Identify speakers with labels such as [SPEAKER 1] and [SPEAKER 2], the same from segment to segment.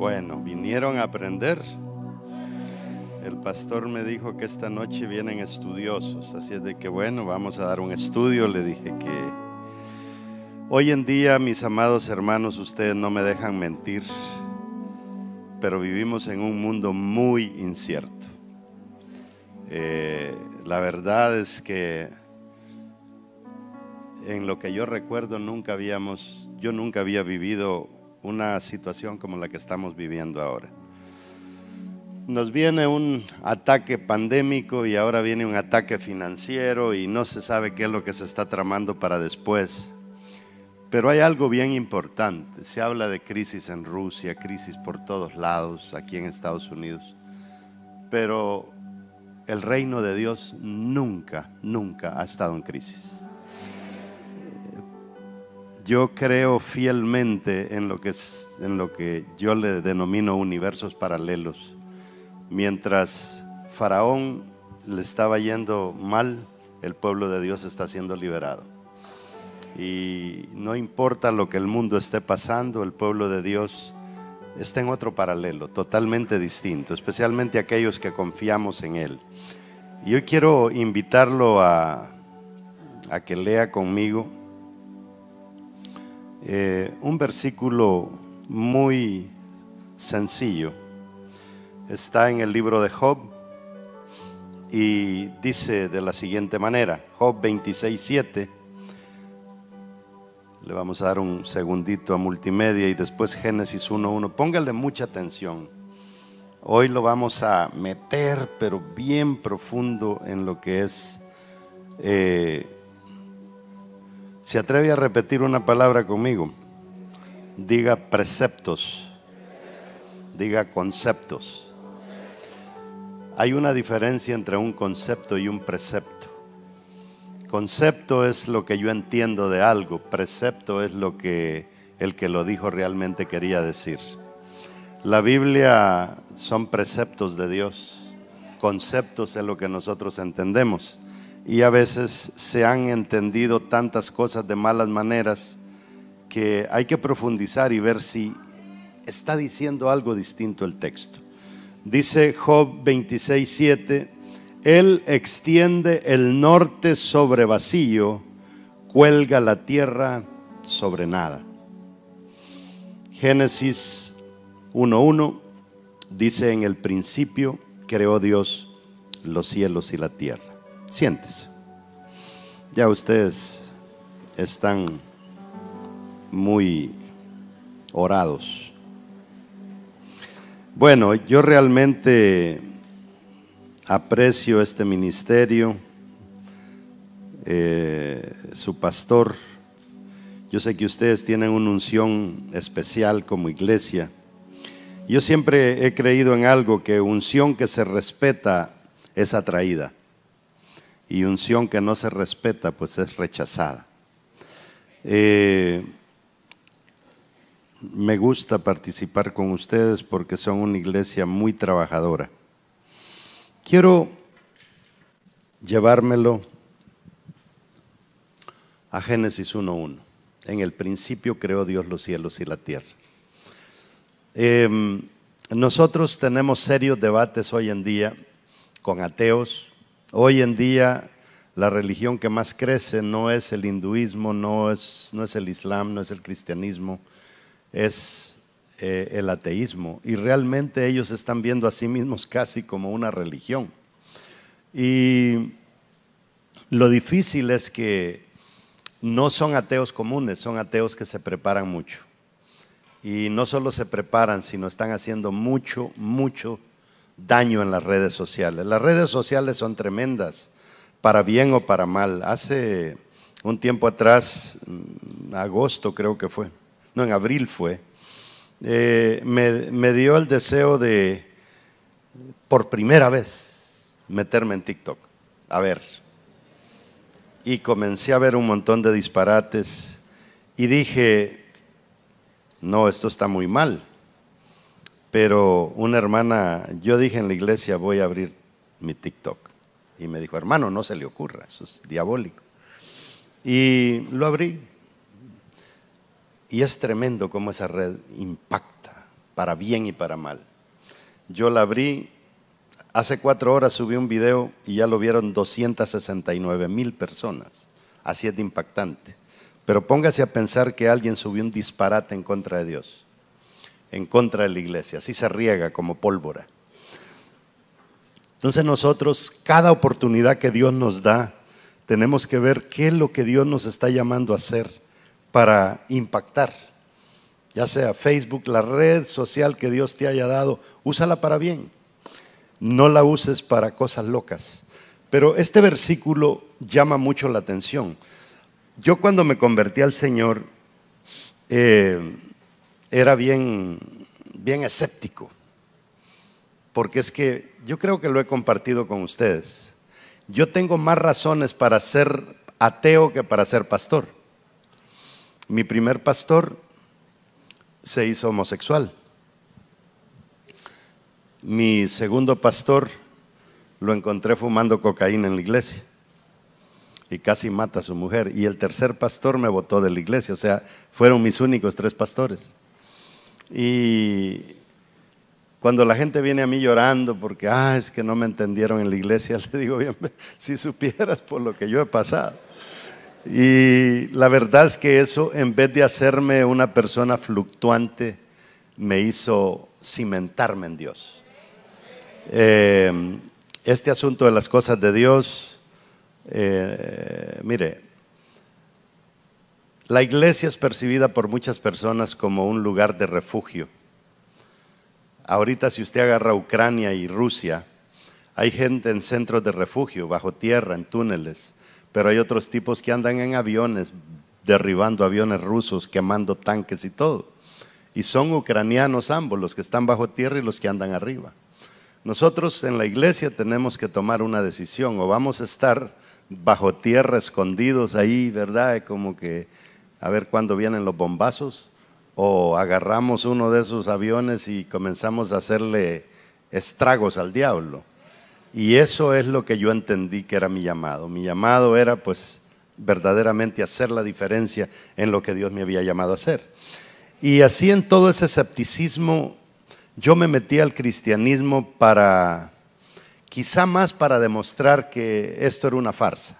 [SPEAKER 1] Bueno, vinieron a aprender. El pastor me dijo que esta noche vienen estudiosos, así es de que bueno, vamos a dar un estudio. Le dije que hoy en día, mis amados hermanos, ustedes no me dejan mentir, pero vivimos en un mundo muy incierto. Eh, la verdad es que en lo que yo recuerdo nunca habíamos, yo nunca había vivido una situación como la que estamos viviendo ahora. Nos viene un ataque pandémico y ahora viene un ataque financiero y no se sabe qué es lo que se está tramando para después. Pero hay algo bien importante. Se habla de crisis en Rusia, crisis por todos lados, aquí en Estados Unidos. Pero el reino de Dios nunca, nunca ha estado en crisis. Yo creo fielmente en lo que, es, en lo que yo le denomino universos paralelos. Mientras Faraón le estaba yendo mal, el pueblo de Dios está siendo liberado. Y no importa lo que el mundo esté pasando, el pueblo de Dios está en otro paralelo, totalmente distinto, especialmente aquellos que confiamos en Él. Y hoy quiero invitarlo a que lea conmigo eh, un versículo muy sencillo. Está en el libro de Job y dice de la siguiente manera, Job 26, 7. Le vamos a dar un segundito a multimedia y después Génesis 1.1. Póngale mucha atención. Hoy lo vamos a meter, pero bien profundo en lo que es eh, ¿Se atreve a repetir una palabra conmigo? Diga preceptos. Diga conceptos. Hay una diferencia entre un concepto y un precepto. Concepto es lo que yo entiendo de algo, precepto es lo que el que lo dijo realmente quería decir. La Biblia son preceptos de Dios, conceptos es lo que nosotros entendemos y a veces se han entendido tantas cosas de malas maneras que hay que profundizar y ver si está diciendo algo distinto el texto. Dice Job 26:7, Él extiende el norte sobre vacío, cuelga la tierra sobre nada. Génesis 1:1 dice en el principio creó Dios los cielos y la tierra. Siéntese. Ya ustedes están muy orados. Bueno, yo realmente aprecio este ministerio, eh, su pastor. Yo sé que ustedes tienen una unción especial como iglesia. Yo siempre he creído en algo que unción que se respeta es atraída y unción que no se respeta, pues es rechazada. Eh, me gusta participar con ustedes porque son una iglesia muy trabajadora. Quiero llevármelo a Génesis 1.1. En el principio creó Dios los cielos y la tierra. Em, nosotros tenemos serios debates hoy en día con ateos, Hoy en día la religión que más crece no es el hinduismo, no es, no es el islam, no es el cristianismo, es eh, el ateísmo. Y realmente ellos están viendo a sí mismos casi como una religión. Y lo difícil es que no son ateos comunes, son ateos que se preparan mucho. Y no solo se preparan, sino están haciendo mucho, mucho daño en las redes sociales. Las redes sociales son tremendas, para bien o para mal. Hace un tiempo atrás, mm, agosto creo que fue, no, en abril fue, eh, me, me dio el deseo de, por primera vez, meterme en TikTok. A ver. Y comencé a ver un montón de disparates y dije, no, esto está muy mal. Pero una hermana, yo dije en la iglesia, voy a abrir mi TikTok. Y me dijo, hermano, no se le ocurra, eso es diabólico. Y lo abrí. Y es tremendo cómo esa red impacta. para bien y para mal. Yo la abrí, hace cuatro horas subí un video y ya lo vieron 269 mil personas. Así es de impactante. Pero póngase a pensar que alguien subió un disparate en contra de Dios, en contra de la iglesia. Así se riega como pólvora. Entonces nosotros, cada oportunidad que Dios nos da, tenemos que ver qué es lo que Dios nos está llamando a hacer para impactar. Ya sea Facebook, la red social que Dios te haya dado, úsala para bien. No la uses para cosas locas. Pero este versículo llama mucho la atención. Yo cuando me convertí al Señor eh, era bien, bien escéptico, porque es que yo creo que lo he compartido con ustedes. Yo tengo más razones para ser ateo que para ser pastor. Mi primer pastor se hizo homosexual. Mi segundo pastor lo encontré fumando cocaína en la iglesia y casi mata a su mujer. Y el tercer pastor me votó de la iglesia, o sea, fueron mis únicos tres pastores. Y cuando la gente viene a mí llorando porque, ah, es que no me entendieron en la iglesia, le digo, bien, si supieras por lo que yo he pasado. Y la verdad es que eso, en vez de hacerme una persona fluctuante, me hizo cimentarme en Dios. Eh, este asunto de las cosas de Dios eh, mire, la iglesia es percibida por muchas personas como un lugar de refugio. Ahorita si usted agarra Ucrania y Rusia, hay gente en centros de refugio, bajo tierra, en túneles, pero hay otros tipos que andan en aviones, derribando aviones rusos, quemando tanques y todo. Y son ucranianos ambos, los que están bajo tierra y los que andan arriba. Nosotros en la iglesia tenemos que tomar una decisión, o vamos a estar bajo tierra, escondidos ahí, ¿verdad? Como que a ver cuándo vienen los bombazos. O agarramos uno de esos aviones y comenzamos a hacerle estragos al diablo. Y eso es lo que yo entendí que era mi llamado. Mi llamado era pues verdaderamente hacer la diferencia en lo que Dios me había llamado a hacer. Y así en todo ese escepticismo, yo me metí al cristianismo para quizá más para demostrar que esto era una farsa.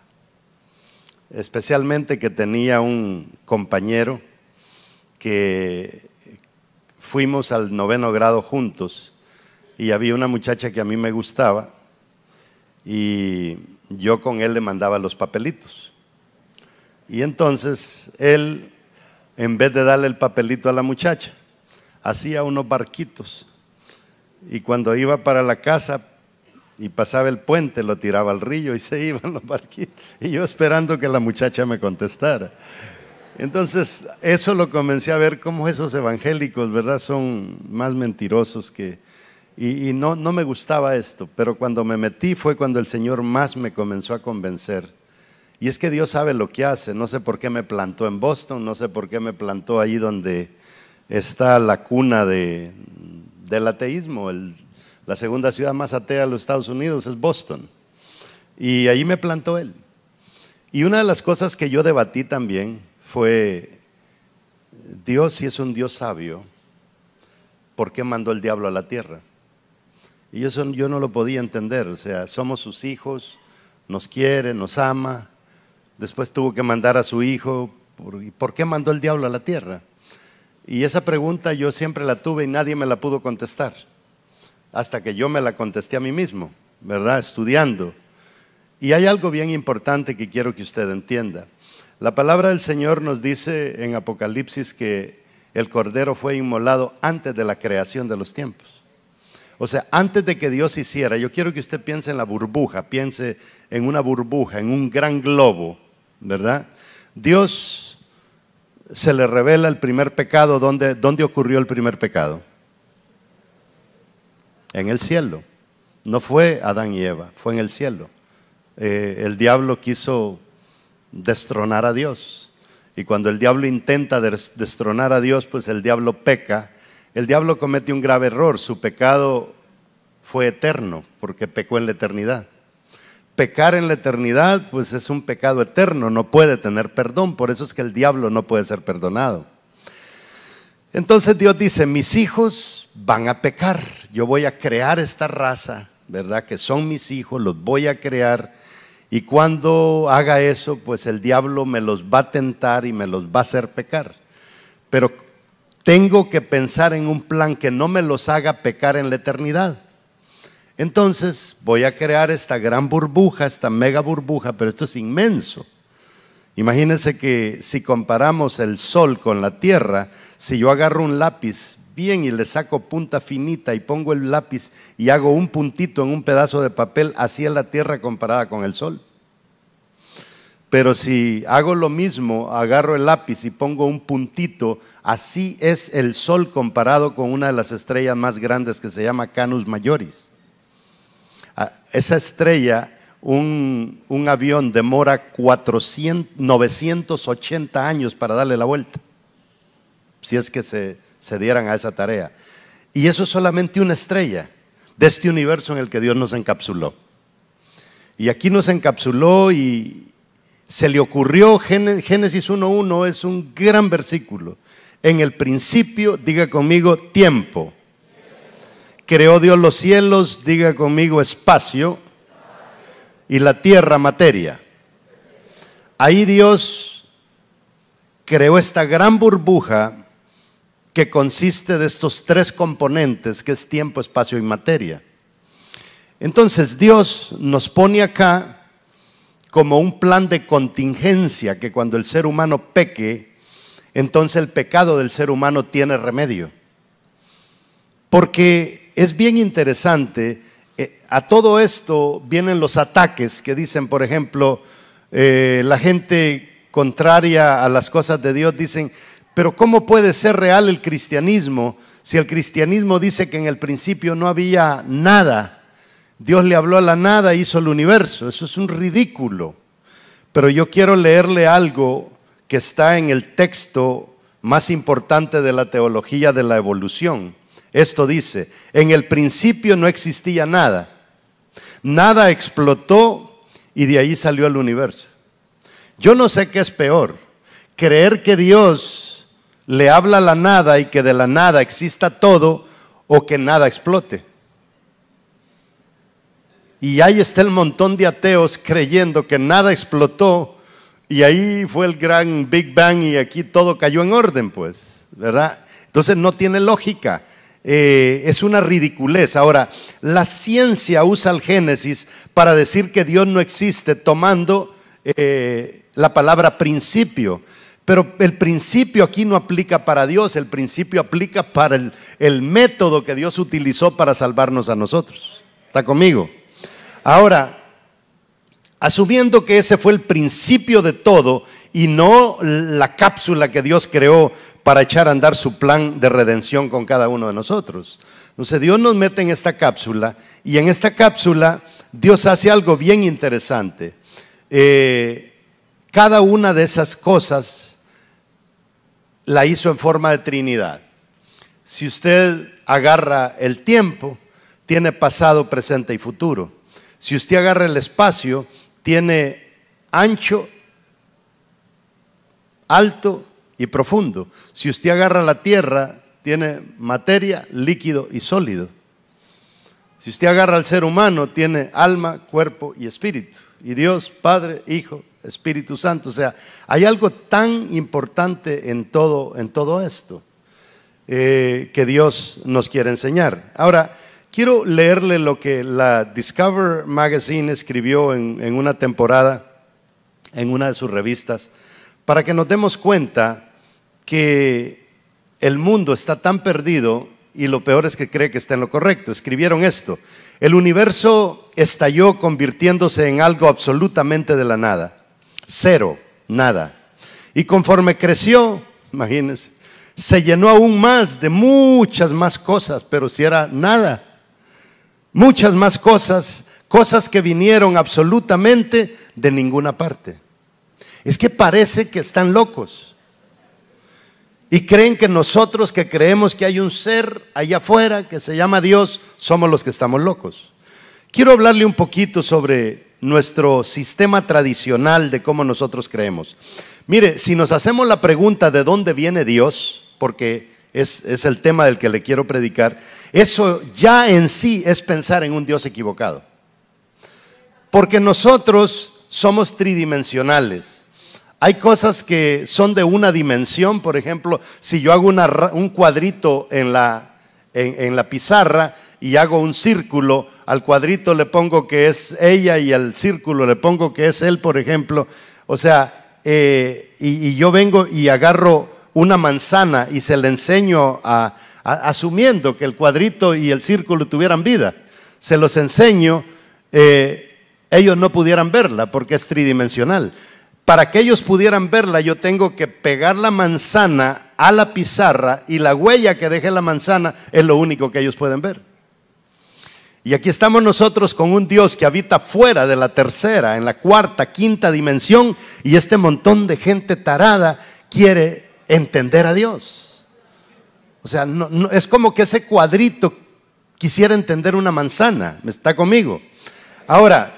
[SPEAKER 1] Especialmente que tenía un compañero que fuimos al noveno grado juntos y había una muchacha que a mí me gustaba y yo con él le mandaba los papelitos. Y entonces él, en vez de darle el papelito a la muchacha, hacía unos barquitos. Y cuando iba para la casa, y pasaba el puente, lo tiraba al río y se iban los barquitos. Y yo esperando que la muchacha me contestara. Entonces, eso lo comencé a ver como esos evangélicos, ¿verdad? Son más mentirosos que... Y, no, no me gustaba esto, pero cuando me metí fue cuando el Señor más me comenzó a convencer. Y es que Dios sabe lo que hace. No sé por qué me plantó en Boston, no sé por qué me plantó ahí donde está la cuna de, del ateísmo, el, la segunda ciudad más atea de los Estados Unidos es Boston. Y ahí me plantó él. Y una de las cosas que yo debatí también fue, Dios si es un Dios sabio, ¿por qué mandó el diablo a la tierra? Y yo no lo podía entender. O sea, somos sus hijos, nos quiere, nos ama. Después tuvo que mandar a su hijo. ¿Por qué mandó el diablo a la tierra? Y esa pregunta yo siempre la tuve y nadie me la pudo contestar hasta que yo me la contesté a mí mismo, ¿verdad? Estudiando. Y hay algo bien importante que quiero que usted entienda. La palabra del Señor nos dice en Apocalipsis que el Cordero fue inmolado antes de la creación de los tiempos. O sea, antes de que Dios hiciera, yo quiero que usted piense en la burbuja, piense en una burbuja, en un gran globo, ¿verdad? Dios se le revela el primer pecado, ¿dónde, dónde ocurrió el primer pecado? En el cielo. No fue Adán y Eva, fue en el cielo. Eh, el diablo quiso destronar a Dios. Y cuando el diablo intenta destronar a Dios, pues el diablo peca. El diablo comete un grave error. Su pecado fue eterno, porque pecó en la eternidad. Pecar en la eternidad, pues es un pecado eterno, no puede tener perdón. Por eso es que el diablo no puede ser perdonado. Entonces Dios dice, mis hijos van a pecar, yo voy a crear esta raza, ¿verdad? Que son mis hijos, los voy a crear. Y cuando haga eso, pues el diablo me los va a tentar y me los va a hacer pecar. Pero tengo que pensar en un plan que no me los haga pecar en la eternidad. Entonces voy a crear esta gran burbuja, esta mega burbuja, pero esto es inmenso. Imagínense que si comparamos el sol con la tierra, si yo agarro un lápiz bien y le saco punta finita y pongo el lápiz y hago un puntito en un pedazo de papel, así es la tierra comparada con el sol. Pero si hago lo mismo, agarro el lápiz y pongo un puntito, así es el sol comparado con una de las estrellas más grandes que se llama Canus Majoris. Ah, esa estrella un, avión demora 400, 980 años para darle la vuelta, si es que se, se dieran a esa tarea. Y eso es solamente una estrella de este universo en el que Dios nos encapsuló. Y aquí nos encapsuló y se le ocurrió, Génesis 1.1 es un gran versículo. En el principio, diga conmigo, tiempo. Creó Dios los cielos, diga conmigo, espacio y la tierra materia. Ahí Dios creó esta gran burbuja que consiste de estos tres componentes, que es tiempo, espacio y materia. Entonces Dios nos pone acá como un plan de contingencia que cuando el ser humano peque, entonces el pecado del ser humano tiene remedio. Porque es bien interesante eh, a todo esto vienen los ataques que dicen, por ejemplo, eh, la gente contraria a las cosas de Dios dicen, pero ¿cómo puede ser real el cristianismo si el cristianismo dice que en el principio no había nada? Dios le habló a la nada, hizo el universo. Eso es un ridículo. Pero yo quiero leerle algo que está en el texto más importante de la teología de la evolución. Esto dice, en el principio no existía nada. Nada explotó y de ahí salió el universo. Yo no sé qué es peor, creer que Dios le habla la nada y que de la nada exista todo o que nada explote. Y ahí está el montón de ateos creyendo que nada explotó y ahí fue el gran Big Bang y aquí todo cayó en orden, pues, ¿verdad? Entonces no tiene lógica. Eh, es una ridiculez. Ahora, la ciencia usa el Génesis para decir que Dios no existe tomando eh, la palabra principio. Pero el principio aquí no aplica para Dios, el principio aplica para el, el método que Dios utilizó para salvarnos a nosotros. ¿Está conmigo? Ahora, asumiendo que ese fue el principio de todo y no la cápsula que Dios creó para echar a andar su plan de redención con cada uno de nosotros. Entonces Dios nos mete en esta cápsula y en esta cápsula Dios hace algo bien interesante. Eh, cada una de esas cosas la hizo en forma de Trinidad. Si usted agarra el tiempo, tiene pasado, presente y futuro. Si usted agarra el espacio, tiene ancho, alto y profundo. Si usted agarra la tierra, tiene materia, líquido y sólido. Si usted agarra al ser humano, tiene alma, cuerpo y espíritu. Y Dios, Padre, Hijo, Espíritu Santo. O sea, hay algo tan importante en todo, en todo esto eh, que Dios nos quiere enseñar. Ahora, quiero leerle lo que la Discover Magazine escribió en, en una temporada, en una de sus revistas, para que nos demos cuenta que el mundo está tan perdido y lo peor es que cree que está en lo correcto. Escribieron esto. El universo estalló convirtiéndose en algo absolutamente de la nada. Cero, nada. Y conforme creció, imagínense, se llenó aún más de muchas más cosas, pero si era nada. Muchas más cosas, cosas que vinieron absolutamente de ninguna parte. Es que parece que están locos. Y creen que nosotros que creemos que hay un ser allá afuera que se llama Dios, somos los que estamos locos. Quiero hablarle un poquito sobre nuestro sistema tradicional de cómo nosotros creemos. Mire, si nos hacemos la pregunta de dónde viene Dios, porque es, es el tema del que le quiero predicar, eso ya en sí es pensar en un Dios equivocado. Porque nosotros somos tridimensionales. Hay cosas que son de una dimensión, por ejemplo, si yo hago un cuadrito en la, en, la pizarra y hago un círculo, al cuadrito le pongo que es ella y al círculo le pongo que es él, por ejemplo. O sea, eh, y, yo vengo y agarro una manzana y se le enseño a, asumiendo que el cuadrito y el círculo tuvieran vida, se los enseño. Eh, ellos no pudieran verla porque es tridimensional. Para que ellos pudieran verla, yo tengo que pegar la manzana a la pizarra y la huella que deje la manzana es lo único que ellos pueden ver. Y aquí estamos nosotros con un Dios que habita fuera de la tercera, en la cuarta, quinta dimensión, y este montón de gente tarada quiere entender a Dios. O sea, es como que ese cuadrito quisiera entender una manzana. ¿Me está conmigo? Ahora,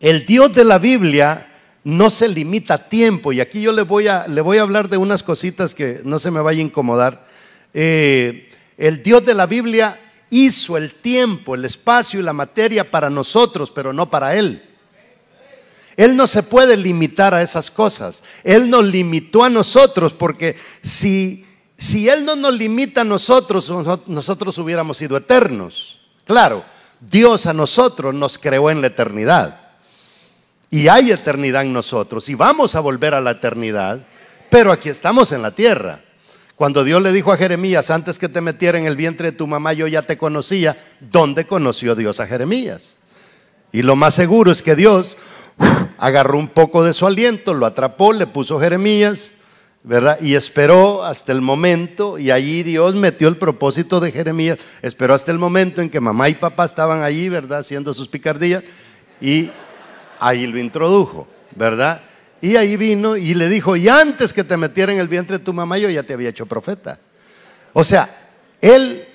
[SPEAKER 1] el Dios de la Biblia no se limita a tiempo, y aquí yo le voy a, le voy a hablar de unas cositas que no se me vaya a incomodar. Eh, el Dios de la Biblia hizo el tiempo, el espacio y la materia para nosotros, pero no para Él. Él no se puede limitar a esas cosas. Él nos limitó a nosotros porque si, si Él no nos limita a nosotros, nosotros hubiéramos sido eternos. Claro, Dios a nosotros nos creó en la eternidad. Y hay eternidad en nosotros y vamos a volver a la eternidad, pero aquí estamos en la tierra. Cuando Dios le dijo a Jeremías, antes que te metiera en el vientre de tu mamá, yo ya te conocía, ¿dónde conoció Dios a Jeremías? Y lo más seguro es que Dios agarró un poco de su aliento, lo atrapó, le puso Jeremías, ¿verdad? Y esperó hasta el momento, y allí Dios metió el propósito de Jeremías, esperó hasta el momento en que mamá y papá estaban allí, ¿verdad? Haciendo sus picardías, y ahí lo introdujo, ¿verdad? Y ahí vino y le dijo, y antes que te metiera en el vientre de tu mamá, yo ya te había hecho profeta. O sea, él,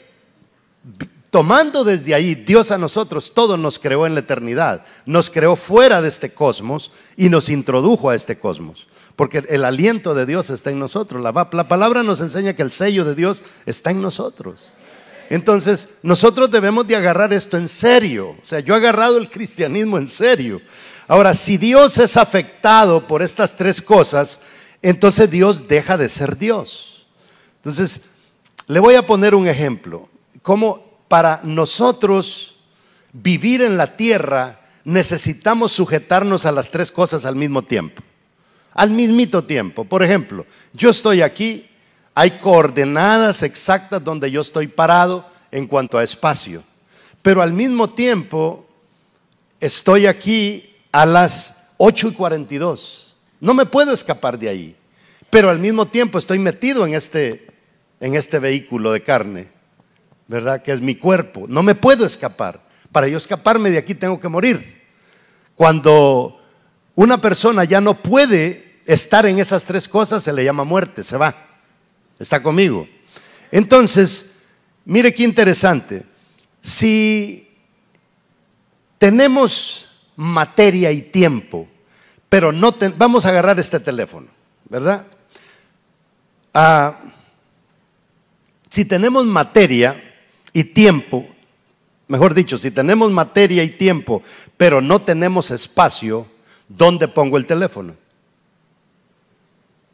[SPEAKER 1] tomando desde ahí, Dios a nosotros, todo nos creó en la eternidad, nos creó fuera de este cosmos y nos introdujo a este cosmos. Porque el aliento de Dios está en nosotros. La, la palabra nos enseña que el sello de Dios está en nosotros. Entonces, nosotros debemos de agarrar esto en serio. O sea, yo he agarrado el cristianismo en serio. Ahora, si Dios es afectado por estas tres cosas, entonces Dios deja de ser Dios. Entonces, le voy a poner un ejemplo. Como para nosotros vivir en la tierra necesitamos sujetarnos a las tres cosas al mismo tiempo. Al mismito tiempo. Por ejemplo, yo estoy aquí, hay coordenadas exactas donde yo estoy parado en cuanto a espacio. Pero al mismo tiempo estoy aquí a las 8 y 42. No me puedo escapar de ahí. Pero al mismo tiempo estoy metido en este, en este vehículo de carne, ¿verdad? Que es mi cuerpo. No me puedo escapar. Para yo escaparme de aquí tengo que morir. Cuando una persona ya no puede estar en esas tres cosas, se le llama muerte, se va. ¿Está conmigo? Entonces, mire qué interesante. Si tenemos materia y tiempo, pero no vamos a agarrar este teléfono, ¿verdad? Ah, si tenemos materia y tiempo, mejor dicho, si tenemos materia y tiempo, pero no tenemos espacio, ¿dónde pongo el teléfono?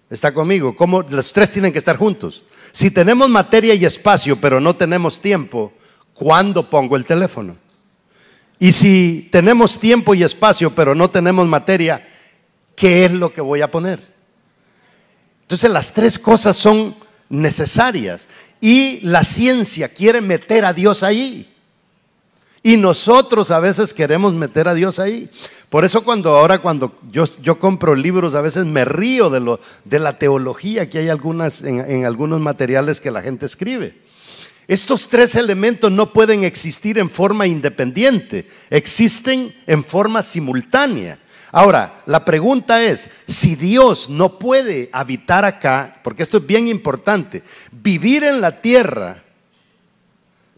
[SPEAKER 1] ¿Está conmigo? ¿Cómo los tres tienen que estar juntos? Si tenemos materia y espacio, pero no tenemos tiempo, ¿cuándo pongo el teléfono? Y si tenemos tiempo y espacio, pero no tenemos materia, ¿qué es lo que voy a poner? Entonces las tres cosas son necesarias y la ciencia quiere meter a Dios ahí. Y nosotros a veces queremos meter a Dios ahí. Por eso cuando ahora cuando yo, yo compro libros a veces me río de, lo, de la teología que hay algunas, en algunos materiales que la gente escribe. Estos tres elementos no pueden existir en forma independiente, existen en forma simultánea. Ahora, la pregunta es, si Dios no puede habitar acá, porque esto es bien importante, vivir en la tierra,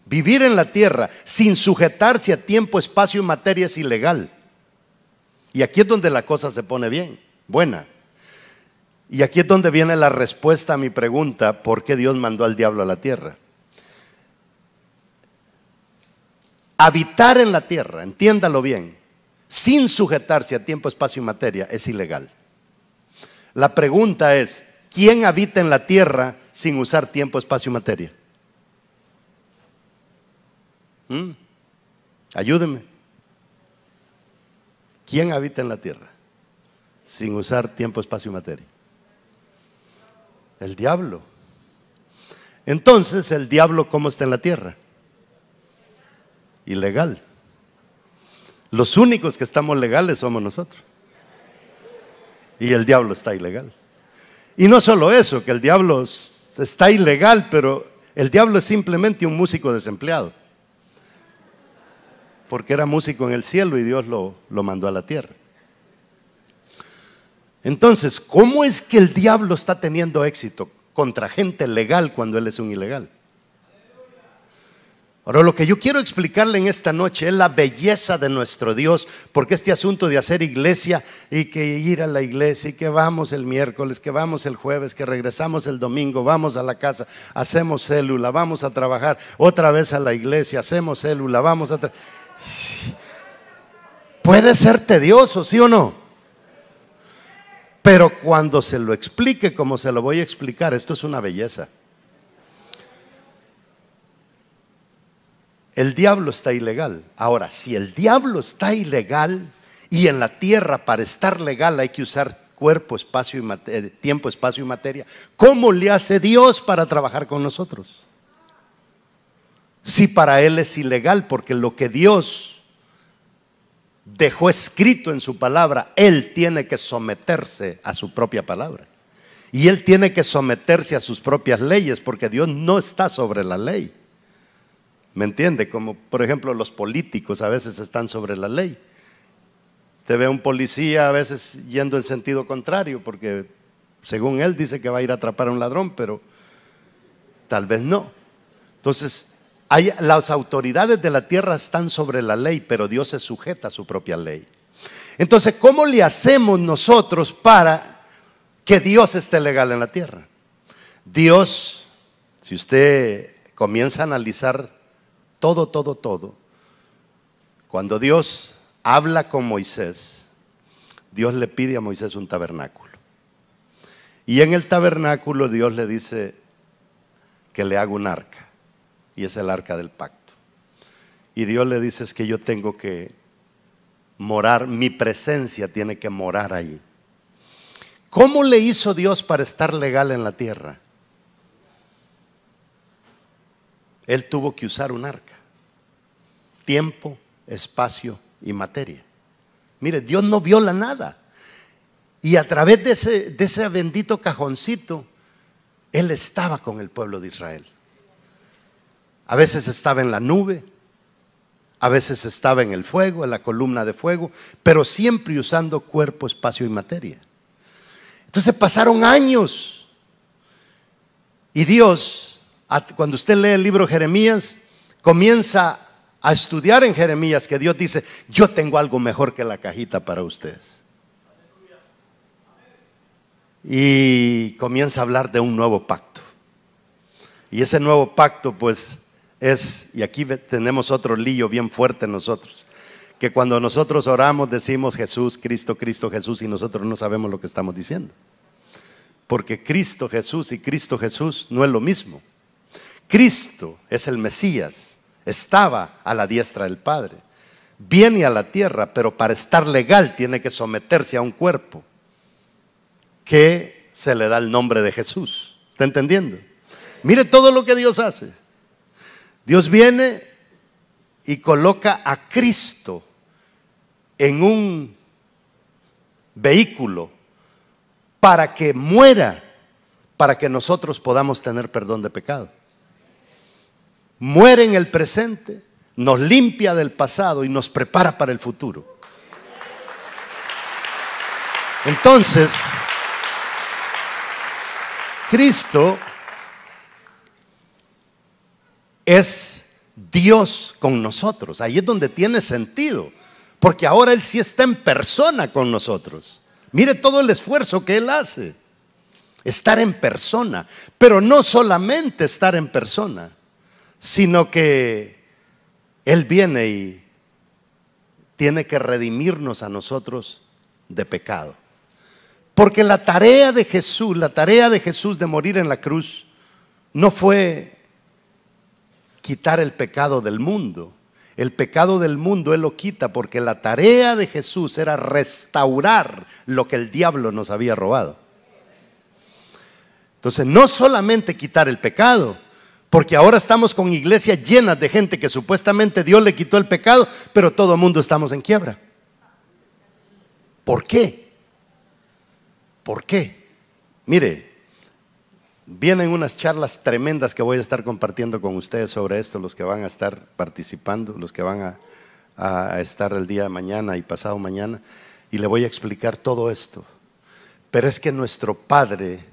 [SPEAKER 1] vivir en la tierra sin sujetarse a tiempo, espacio y materia es ilegal. Y aquí es donde la cosa se pone bien, buena. Y aquí es donde viene la respuesta a mi pregunta, ¿por qué Dios mandó al diablo a la tierra? Habitar en la tierra, entiéndalo bien, sin sujetarse a tiempo, espacio y materia, es ilegal. La pregunta es, ¿quién habita en la tierra sin usar tiempo, espacio y materia? ¿Mm? Ayúdeme. ¿Quién habita en la tierra sin usar tiempo, espacio y materia? El diablo. Entonces, ¿el diablo cómo está en la tierra? Ilegal. Los únicos que estamos legales somos nosotros. Y el diablo está ilegal. Y no solo eso, que el diablo está ilegal, pero el diablo es simplemente un músico desempleado. Porque era músico en el cielo y Dios lo, lo mandó a la tierra. Entonces, ¿cómo es que el diablo está teniendo éxito contra gente legal cuando él es un ilegal? Ahora, lo que yo quiero explicarle en esta noche es la belleza de nuestro Dios, porque este asunto de hacer iglesia y que ir a la iglesia y que vamos el miércoles, que vamos el jueves, que regresamos el domingo, vamos a la casa, hacemos célula, vamos a trabajar otra vez a la iglesia, hacemos célula, vamos a... Puede ser tedioso, ¿sí o no? Pero cuando se lo explique como se lo voy a explicar, esto es una belleza. El diablo está ilegal. Ahora, si el diablo está ilegal y en la tierra para estar legal hay que usar cuerpo, espacio y eh, tiempo, espacio y materia, ¿cómo le hace Dios para trabajar con nosotros? Si para él es ilegal, porque lo que Dios dejó escrito en su palabra, Él tiene que someterse a su propia palabra. Y Él tiene que someterse a sus propias leyes, porque Dios no está sobre la ley. ¿Me entiende? Como por ejemplo los políticos a veces están sobre la ley. Usted ve a un policía a veces yendo en sentido contrario, porque según él dice que va a ir a atrapar a un ladrón, pero tal vez no. Entonces, las autoridades de la tierra están sobre la ley, pero Dios se sujeta a su propia ley. Entonces, ¿cómo le hacemos nosotros para que Dios esté legal en la tierra? Dios, si usted comienza a analizar todo, todo, todo, cuando Dios habla con Moisés, Dios le pide a Moisés un tabernáculo. Y en el tabernáculo Dios le dice que le haga un arca y es el arca del pacto. Y Dios le dice es que yo tengo que morar, mi presencia tiene que morar allí. ¿Cómo le hizo Dios para estar legal en la tierra? Él tuvo que usar un arca. Tiempo, espacio y materia. Mire, Dios no viola nada. Y a través de ese, bendito cajoncito, Él estaba con el pueblo de Israel. A veces estaba en la nube, a veces estaba en el fuego, en la columna de fuego, pero siempre usando cuerpo, espacio y materia. Entonces pasaron años y Dios, cuando usted lee el libro Jeremías, comienza a estudiar en Jeremías que Dios dice, yo tengo algo mejor que la cajita para ustedes. Y comienza a hablar de un nuevo pacto. Y ese nuevo pacto pues es, y aquí tenemos otro lío bien fuerte nosotros, que cuando nosotros oramos decimos Jesús, Cristo, Cristo, Jesús y nosotros no sabemos lo que estamos diciendo. Porque Cristo Jesús y Cristo Jesús no es lo mismo. Cristo es el Mesías, estaba a la diestra del Padre, viene a la tierra, pero para estar legal tiene que someterse a un cuerpo que se le da el nombre de Jesús. ¿Está entendiendo? Mire todo lo que Dios hace. Dios viene y coloca a Cristo en un vehículo para que muera, para que nosotros podamos tener perdón de pecado. Muere en el presente, nos limpia del pasado y nos prepara para el futuro. Entonces, Cristo es Dios con nosotros. Ahí es donde tiene sentido. Porque ahora Él sí está en persona con nosotros. Mire todo el esfuerzo que Él hace. estar en persona, pero no solamente estar en persona, sino que Él viene y tiene que redimirnos a nosotros de pecado. Porque la tarea de Jesús, la tarea de Jesús de morir en la cruz, no fue quitar el pecado del mundo. El pecado del mundo Él lo quita porque la tarea de Jesús era restaurar lo que el diablo nos había robado. Entonces, no solamente quitar el pecado, porque ahora estamos con iglesias llenas de gente que supuestamente Dios le quitó el pecado, pero todo el mundo estamos en quiebra. ¿Por qué? ¿Por qué? Mire, vienen unas charlas tremendas que voy a estar compartiendo con ustedes sobre esto, los que van a estar participando, los que van a, estar el día de mañana y pasado mañana, y le voy a explicar todo esto. Pero es que nuestro Padre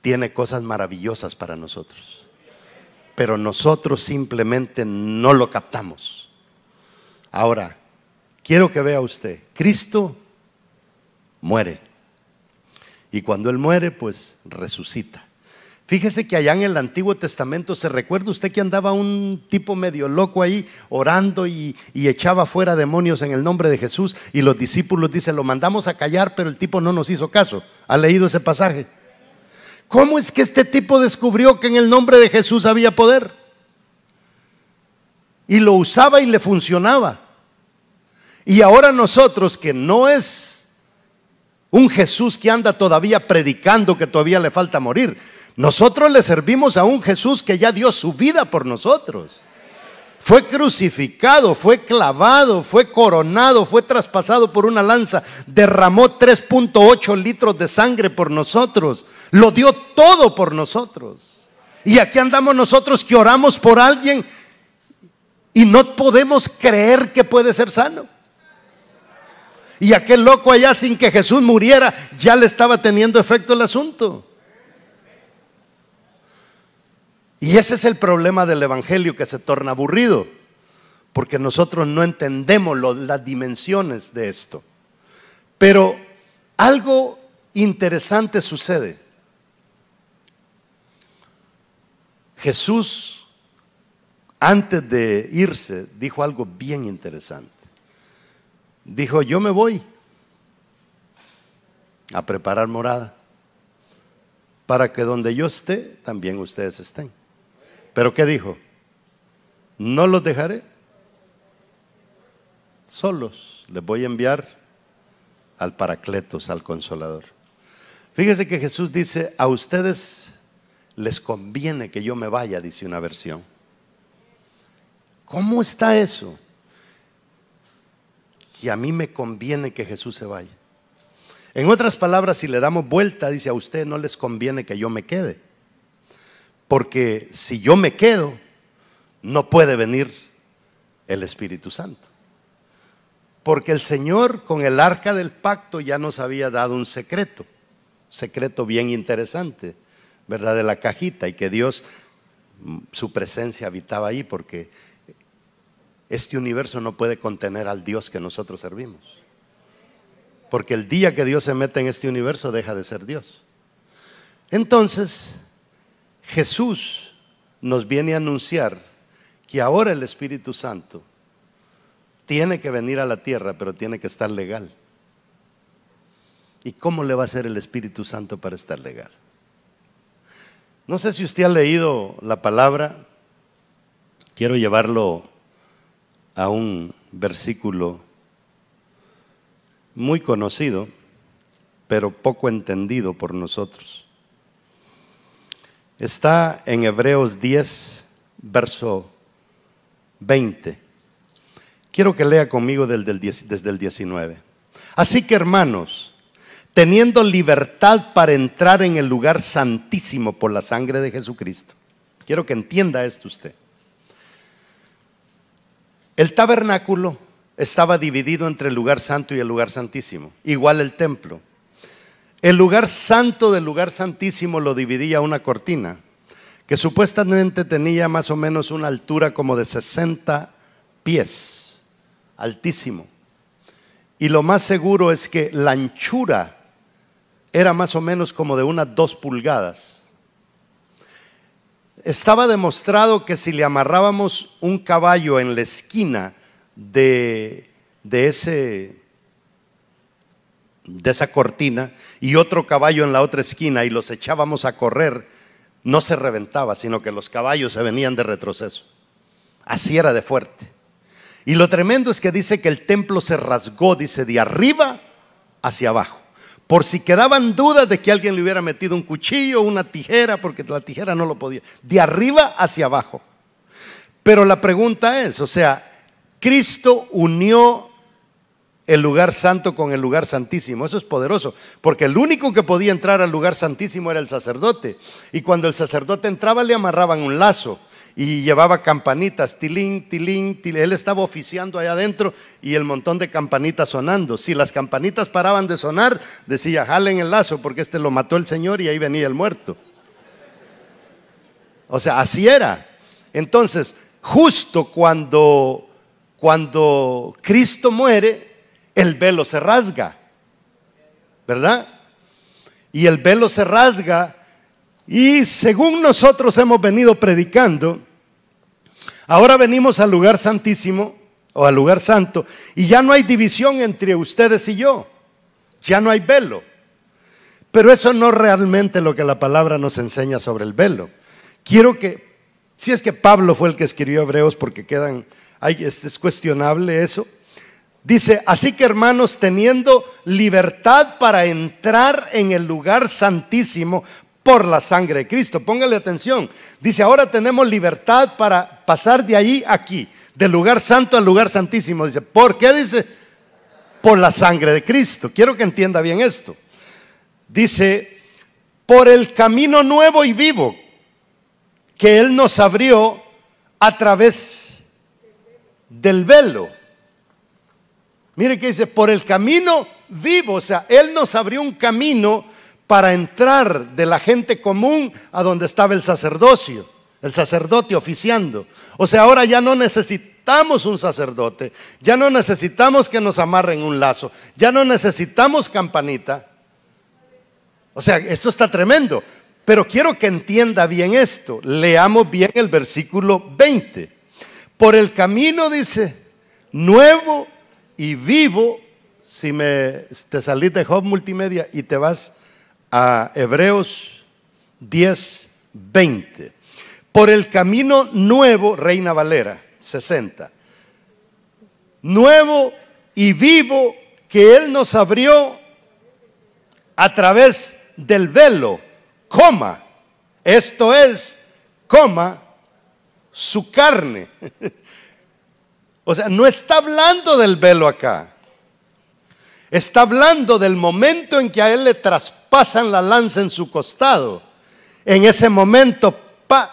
[SPEAKER 1] tiene cosas maravillosas para nosotros. Pero nosotros simplemente no lo captamos. Ahora, quiero que vea usted, Cristo muere. Y cuando Él muere, pues resucita. Fíjese que allá en el Antiguo Testamento se recuerda usted que andaba un tipo medio loco ahí orando y, y, echaba fuera demonios en el nombre de Jesús y los discípulos dicen, lo mandamos a callar, pero el tipo no nos hizo caso. ¿Ha leído ese pasaje? ¿Cómo es que este tipo descubrió que en el nombre de Jesús había poder? Y lo usaba y le funcionaba. Y ahora nosotros, que no es un Jesús que anda todavía predicando que todavía le falta morir, nosotros le servimos a un Jesús que ya dio su vida por nosotros fue crucificado, fue clavado, fue coronado, fue traspasado por una lanza, derramó 3.8 litros de sangre por nosotros, lo dio todo por nosotros. Y aquí andamos nosotros que oramos por alguien y no podemos creer que puede ser sano. Y aquel loco allá sin que Jesús muriera ya le estaba teniendo efecto el asunto. Y ese es el problema del Evangelio que se torna aburrido, porque nosotros no entendemos las dimensiones de esto. Pero algo interesante sucede. Jesús, antes de irse, dijo algo bien interesante. Dijo, yo me voy a preparar morada para que donde yo esté, también ustedes estén. Pero ¿qué dijo? No los dejaré solos. Les voy a enviar al Paracletos, al Consolador. Fíjese que Jesús dice, a ustedes les conviene que yo me vaya, dice una versión. ¿Cómo está eso? Que a mí me conviene que Jesús se vaya. En otras palabras, si le damos vuelta, dice, a ustedes no les conviene que yo me quede. Porque si yo me quedo, no puede venir el Espíritu Santo. Porque el Señor con el arca del pacto ya nos había dado un secreto, secreto bien interesante, ¿verdad? De la cajita y que Dios, su presencia habitaba ahí porque este universo no puede contener al Dios que nosotros servimos. Porque el día que Dios se mete en este universo deja de ser Dios. Entonces, Jesús nos viene a anunciar que ahora el Espíritu Santo tiene que venir a la tierra, pero tiene que estar legal. ¿Y cómo le va a hacer el Espíritu Santo para estar legal? No sé si usted ha leído la palabra, quiero llevarlo a un versículo muy conocido, pero poco entendido por nosotros. Está en Hebreos 10, verso 20. Quiero que lea conmigo desde el 19. Así que hermanos, teniendo libertad para entrar en el lugar santísimo por la sangre de Jesucristo. Quiero que entienda esto usted. El tabernáculo estaba dividido entre el lugar santo y el lugar santísimo, igual el templo. El lugar santo del lugar santísimo lo dividía una cortina, que supuestamente tenía más o menos una altura como de 60 pies, altísimo. Y lo más seguro es que la anchura era más o menos como de unas dos pulgadas. Estaba demostrado que si le amarrábamos un caballo en la esquina de, de, ese, de esa cortina y otro caballo en la otra esquina y los echábamos a correr, no se reventaba, sino que los caballos se venían de retroceso. Así era de fuerte. Y lo tremendo es que dice que el templo se rasgó, dice, de arriba hacia abajo. Por si quedaban dudas de que alguien le hubiera metido un cuchillo una tijera, porque la tijera no lo podía. De arriba hacia abajo. Pero la pregunta es, o sea, Cristo unió el lugar santo con el lugar santísimo. Eso es poderoso, porque el único que podía entrar al lugar santísimo era el sacerdote. Y cuando el sacerdote entraba le amarraban un lazo y llevaba campanitas, tilín, tilín, tilín. Él estaba oficiando allá adentro y el montón de campanitas sonando. Si las campanitas paraban de sonar, decía, jalen el lazo porque este lo mató el Señor y ahí venía el muerto. O sea, así era. Entonces, justo cuando, cuando Cristo muere, el velo se rasga, ¿verdad? Y el velo se rasga y según nosotros hemos venido predicando, ahora venimos al lugar santísimo o al lugar santo y ya no hay división entre ustedes y yo, ya no hay velo. Pero eso no es realmente lo que la palabra nos enseña sobre el velo. Quiero que, si es que Pablo fue el que escribió Hebreos, porque quedan, es, es cuestionable eso. Dice, así que hermanos, teniendo libertad para entrar en el lugar santísimo por la sangre de Cristo. Póngale atención. Dice, ahora tenemos libertad para pasar de allí a aquí, del lugar santo al lugar santísimo. Dice, ¿por qué? Dice, por la sangre de Cristo. Quiero que entienda bien esto. Dice, por el camino nuevo y vivo que Él nos abrió a través del velo. Mire que dice, por el camino vivo, o sea, Él nos abrió un camino para entrar de la gente común a donde estaba el sacerdocio, el sacerdote oficiando. O sea, ahora ya no necesitamos un sacerdote, ya no necesitamos que nos amarren un lazo, ya no necesitamos campanita. O sea, esto está tremendo, pero quiero que entienda bien esto. Leamos bien el versículo 20. Por el camino dice, nuevo y vivo, si me te salís de Job Multimedia y te vas a Hebreos 10, 20. Por el camino nuevo, Reina Valera, 60. Nuevo y vivo que Él nos abrió a través del velo, coma. Esto es, coma, su carne. o sea, no está hablando del velo acá. Está hablando del momento en que a él le traspasan la lanza en su costado. En ese momento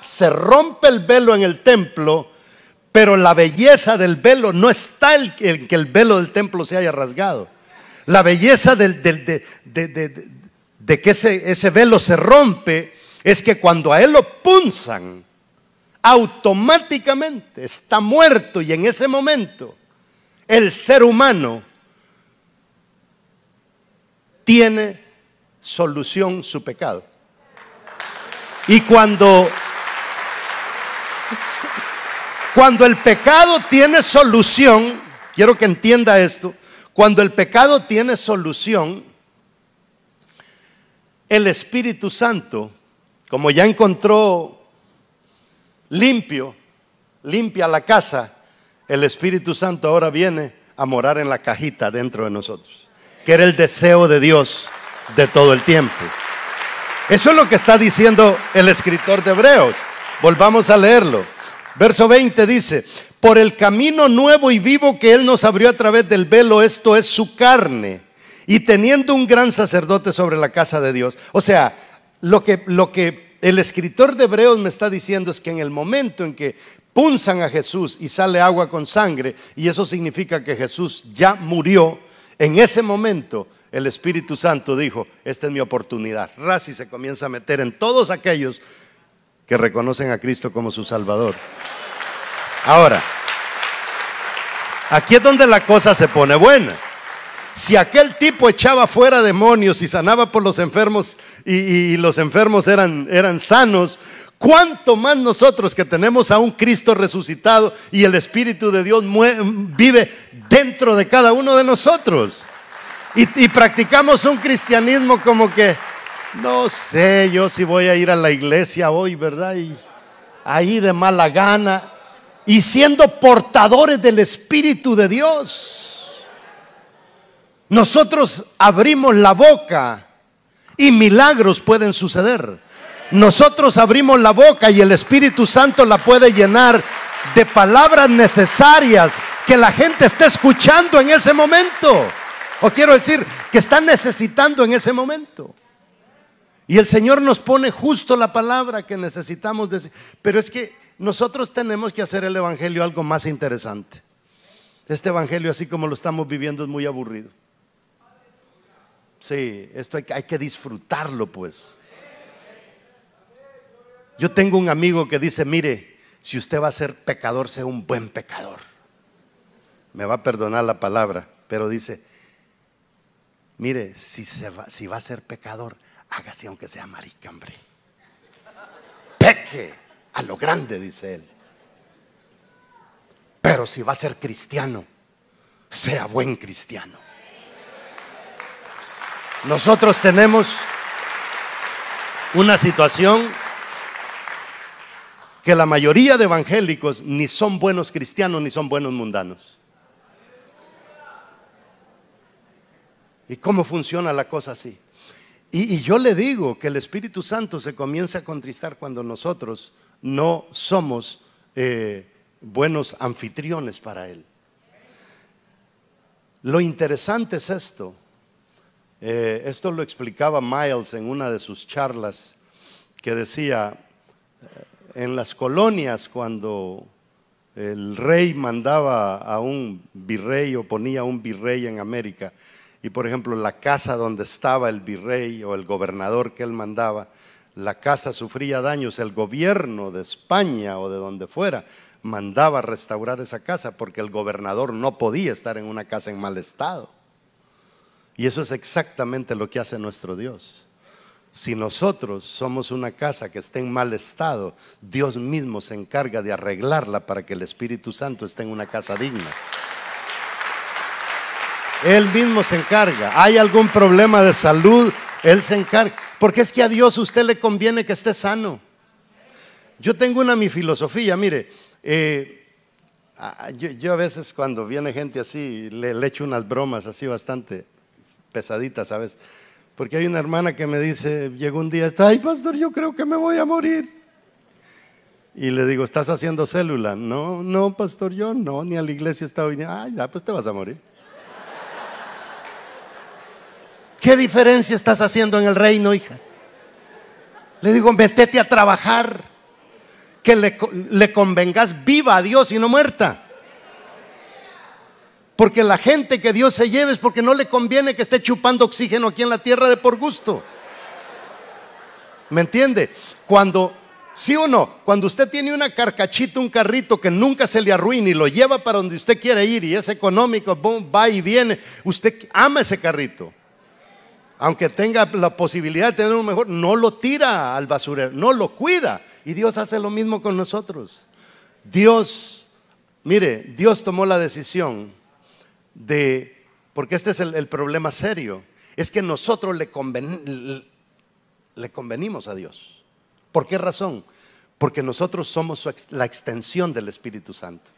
[SPEAKER 1] se rompe el velo en el templo, pero la belleza del velo no está en que el velo del templo se haya rasgado. La belleza de, que ese velo se rompe es que cuando a él lo punzan, automáticamente está muerto y en ese momento el ser humano tiene solución su pecado. Y cuando cuando el pecado tiene solución, quiero que entienda esto, cuando el pecado tiene solución, el Espíritu Santo, como ya encontró limpio, limpia la casa, el Espíritu Santo ahora viene a morar en la cajita dentro de nosotros que era el deseo de Dios de todo el tiempo. Eso es lo que está diciendo el escritor de Hebreos. Volvamos a leerlo. Verso 20 dice, por el camino nuevo y vivo que Él nos abrió a través del velo, esto es su carne, y teniendo un gran sacerdote sobre la casa de Dios. O sea, lo que, lo que el escritor de Hebreos me está diciendo es que en el momento en que punzan a Jesús y sale agua con sangre, y eso significa que Jesús ya murió, en ese momento el Espíritu Santo dijo, esta es mi oportunidad. Razi se comienza a meter en todos aquellos que reconocen a Cristo como su Salvador. Ahora, aquí es donde la cosa se pone buena. Si aquel tipo echaba fuera demonios y sanaba por los enfermos y, los enfermos eran, eran sanos, ¿cuánto más nosotros que tenemos a un Cristo resucitado y el Espíritu de Dios vive dentro de cada uno de nosotros? Y, practicamos un cristianismo como que, no sé, yo si voy a ir a la iglesia hoy, ¿verdad? Y ahí de mala gana y siendo portadores del Espíritu de Dios. Nosotros abrimos la boca y milagros pueden suceder. Nosotros abrimos la boca y el Espíritu Santo la puede llenar de palabras necesarias que la gente está escuchando en ese momento. O quiero decir, que están necesitando en ese momento. Y el Señor nos pone justo la palabra que necesitamos decir. Pero es que nosotros tenemos que hacer el Evangelio algo más interesante. Este Evangelio, así como lo estamos viviendo, es muy aburrido. Sí, esto hay, hay que disfrutarlo, pues. Yo tengo un amigo que dice, mire, si usted va a ser pecador, sea un buen pecador. Me va a perdonar la palabra, pero dice, mire, si, se va, a ser pecador, hágase aunque sea marica, hombre. Peque a lo grande, dice él. Pero si va a ser cristiano, sea buen cristiano. Nosotros tenemos una situación que la mayoría de evangélicos ni son buenos cristianos ni son buenos mundanos. ¿Y cómo funciona la cosa así? Y, yo le digo que el Espíritu Santo se comienza a contristar cuando nosotros no somos eh, buenos anfitriones para Él. Lo interesante es esto. Eh, esto lo explicaba Miles en una de sus charlas, que decía, eh, en las colonias cuando el rey mandaba a un virrey o ponía a un virrey en América, y por ejemplo la casa donde estaba el virrey o el gobernador que él mandaba, la casa sufría daños, el gobierno de España o de donde fuera mandaba restaurar esa casa porque el gobernador no podía estar en una casa en mal estado. Y eso es exactamente lo que hace nuestro Dios. Si nosotros somos una casa que está en mal estado, Dios mismo se encarga de arreglarla para que el Espíritu Santo esté en una casa digna. Él mismo se encarga. ¿Hay algún problema de salud? Él se encarga. Porque es que a Dios usted le conviene que esté sano. Yo tengo una mi filosofía, mire, eh, yo, a veces cuando viene gente así, le, le, echo unas bromas así bastante pesaditas, ¿sabes? Porque hay una hermana que me dice, llegó un día, ay pastor, yo creo que me voy a morir. Y le digo, ¿estás haciendo célula? No, no, pastor, yo no, ni a la iglesia estaba viniendo. Ah, ya, pues te vas a morir. ¿Qué diferencia estás haciendo en el reino, hija? Le digo, metete a trabajar, que le, convengas viva a Dios y no muerta. Porque la gente que Dios se lleve es porque no le conviene que esté chupando oxígeno aquí en la tierra de por gusto. ¿Me entiende? Cuando, sí o no, cuando usted tiene una carcachita, un carrito que nunca se le arruina y lo lleva para donde usted quiere ir y es económico, va y viene, usted ama ese carrito aunque tenga la posibilidad de tener un mejor, no lo tira al basurero, no lo cuida. Y Dios hace lo mismo con nosotros. Dios, mire, Dios tomó la decisión de, porque este es el, problema serio, es que nosotros le, le convenimos a Dios. ¿Por qué razón? Porque nosotros somos la extensión del Espíritu Santo.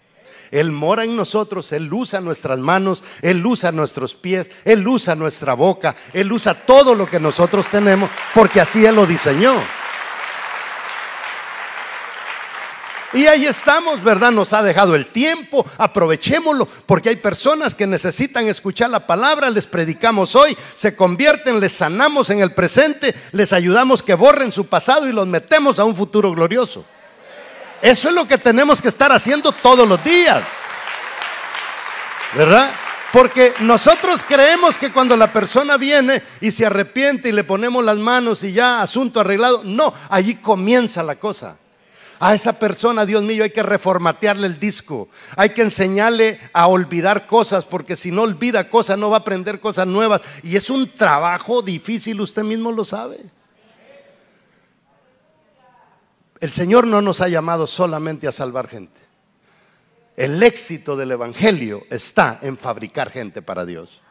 [SPEAKER 1] Él mora en nosotros, Él usa nuestras manos, Él usa nuestros pies, Él usa nuestra boca, Él usa todo lo que nosotros tenemos, porque así Él lo diseñó. Y ahí estamos, ¿verdad? Nos ha dejado el tiempo, aprovechémoslo, porque hay personas que necesitan escuchar la palabra, les predicamos hoy, se convierten, les sanamos en el presente, les ayudamos que borren su pasado y los metemos a un futuro glorioso. Eso es lo que tenemos que estar haciendo todos los días. ¿Verdad? Porque nosotros creemos que cuando la persona viene y se arrepiente y le ponemos las manos y ya asunto arreglado, no, allí comienza la cosa. A esa persona, Dios mío, hay que reformatearle el disco. Hay que enseñarle a olvidar cosas, porque si no olvida cosas, no va a aprender cosas nuevas. Y es un trabajo difícil, usted mismo lo sabe. El Señor no nos ha llamado solamente a salvar gente. El éxito del Evangelio está en fabricar gente para Dios.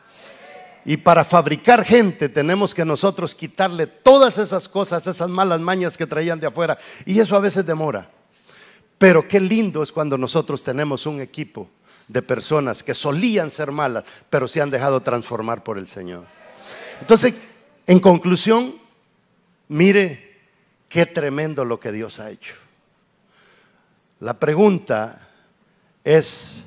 [SPEAKER 1] Y para fabricar gente tenemos que nosotros quitarle todas esas cosas, esas malas mañas que traían de afuera. Y eso a veces demora. Pero qué lindo es cuando nosotros tenemos un equipo de personas que solían ser malas, pero se han dejado transformar por el Señor. Entonces, en conclusión, mire qué tremendo lo que Dios ha hecho. La pregunta es,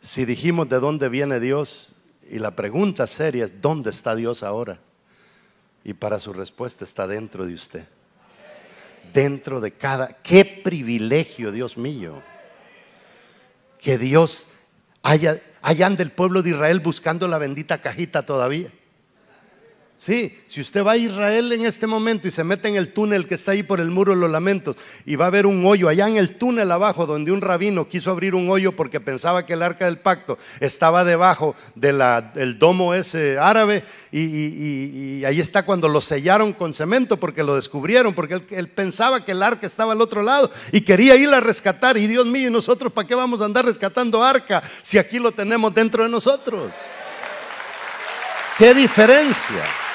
[SPEAKER 1] si dijimos de dónde viene Dios, y la pregunta seria es, ¿dónde está Dios ahora? Y para su respuesta está dentro de usted. Dentro de cada... ¡Qué privilegio, Dios mío! Que Dios haya, allá ande el pueblo de Israel buscando la bendita cajita todavía. Sí, si usted va a Israel en este momento y se mete en el túnel que está ahí por el muro de los lamentos y va a ver un hoyo allá en el túnel abajo donde un rabino quiso abrir un hoyo porque pensaba que el arca del pacto estaba debajo del domo ese árabe y, ahí está cuando lo sellaron con cemento porque lo descubrieron, porque él, él, pensaba que el arca estaba al otro lado y quería ir a rescatar y Dios mío, ¿y nosotros para qué vamos a andar rescatando arca si aquí lo tenemos dentro de nosotros? ¿Qué diferencia?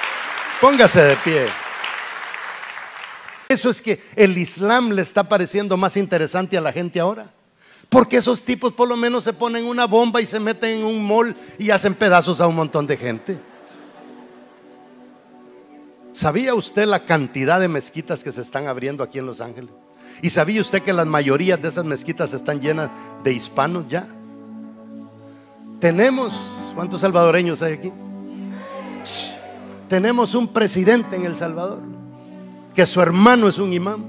[SPEAKER 1] Póngase de pie. Eso es que el Islam le está pareciendo más interesante a la gente ahora. Porque esos tipos por lo menos se ponen una bomba y se meten en un mall y hacen pedazos a un montón de gente. ¿Sabía usted la cantidad de mezquitas que se están abriendo aquí en Los Ángeles? ¿Y sabía usted que las mayorías de esas mezquitas están llenas de hispanos ya? Tenemos, ¿cuántos salvadoreños hay aquí? Tenemos un presidente en El Salvador, que su hermano es un imán.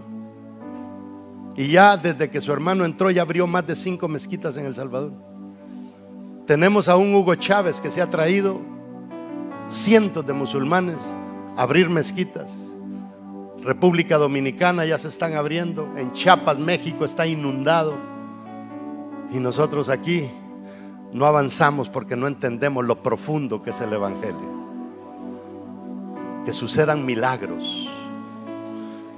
[SPEAKER 1] Y ya desde que su hermano entró ya abrió más de cinco mezquitas en El Salvador. Tenemos a un Hugo Chávez que se ha traído cientos de musulmanes a abrir mezquitas. República Dominicana ya se están abriendo. En Chiapas, México está inundado. Y nosotros aquí no avanzamos porque no entendemos lo profundo que es el Evangelio que sucedan milagros.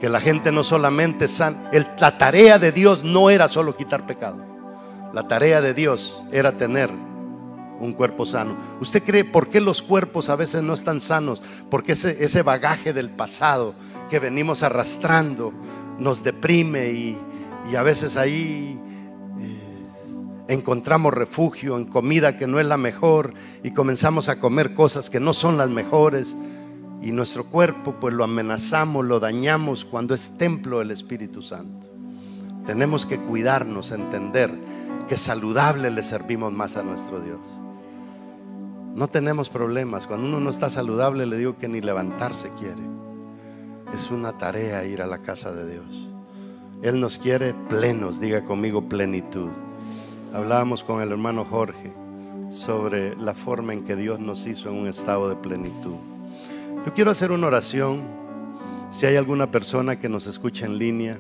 [SPEAKER 1] Que la gente no solamente san, la tarea de Dios no era solo quitar pecado. La tarea de Dios era tener un cuerpo sano. ¿Usted cree por qué los cuerpos a veces no están sanos? Porque ese, ese bagaje del pasado que venimos arrastrando nos deprime y, a veces ahí eh, encontramos refugio en comida que no es la mejor y comenzamos a comer cosas que no son las mejores y nuestro cuerpo pues lo amenazamos, lo dañamos cuando es templo del Espíritu Santo. Tenemos que cuidarnos, entender que saludable le servimos más a nuestro Dios. No tenemos problemas. Cuando uno no está saludable le digo que ni levantarse quiere. Es una tarea ir a la casa de Dios. Él nos quiere plenos, diga conmigo plenitud. Hablábamos con el hermano Jorge sobre la forma en que Dios nos hizo en un estado de plenitud. Yo quiero hacer una oración. Si hay alguna persona que nos escucha en línea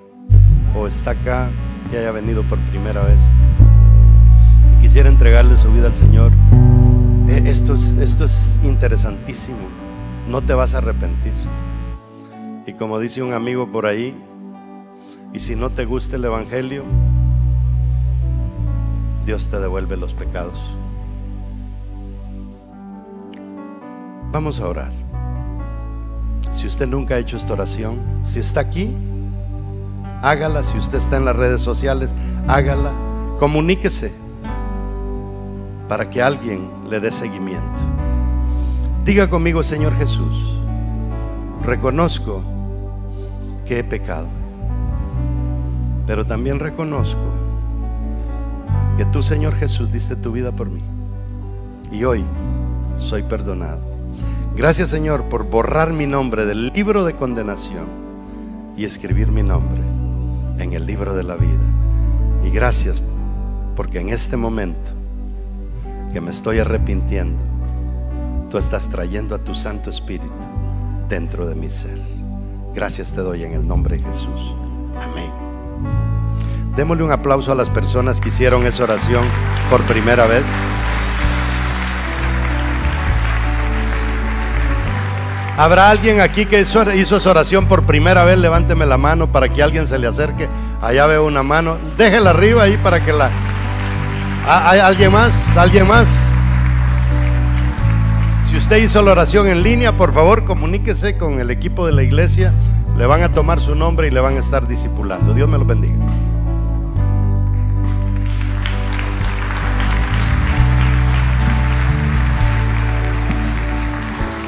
[SPEAKER 1] o está acá y haya venido por primera vez y quisiera entregarle su vida al Señor, eh, esto es, esto es interesantísimo. No te vas a arrepentir. Y como dice un amigo por ahí, y si no te gusta el Evangelio, Dios te devuelve los pecados. Vamos a orar. Si usted nunca ha hecho esta oración, si está aquí, hágala. Si usted está en las redes sociales, hágala. Comuníquese para que alguien le dé seguimiento. Diga conmigo, Señor Jesús, reconozco que he pecado, pero también reconozco que tú, Señor Jesús, diste tu vida por mí y hoy soy perdonado. Gracias Señor por borrar mi nombre del libro de condenación y escribir mi nombre en el libro de la vida. Y gracias porque en este momento que me estoy arrepintiendo, tú estás trayendo a tu Santo Espíritu dentro de mi ser. Gracias te doy en el nombre de Jesús. Amén. Démosle un aplauso a las personas que hicieron esa oración por primera vez. ¿Habrá alguien aquí que hizo, esa oración por primera vez? Levánteme la mano para que alguien se le acerque. Allá veo una mano. Déjela arriba ahí para que la... ¿Hay alguien más? ¿Alguien más? Si usted hizo la oración en línea, por favor comuníquese con el equipo de la iglesia. Le van a tomar su nombre y le van a estar discipulando. Dios me lo bendiga.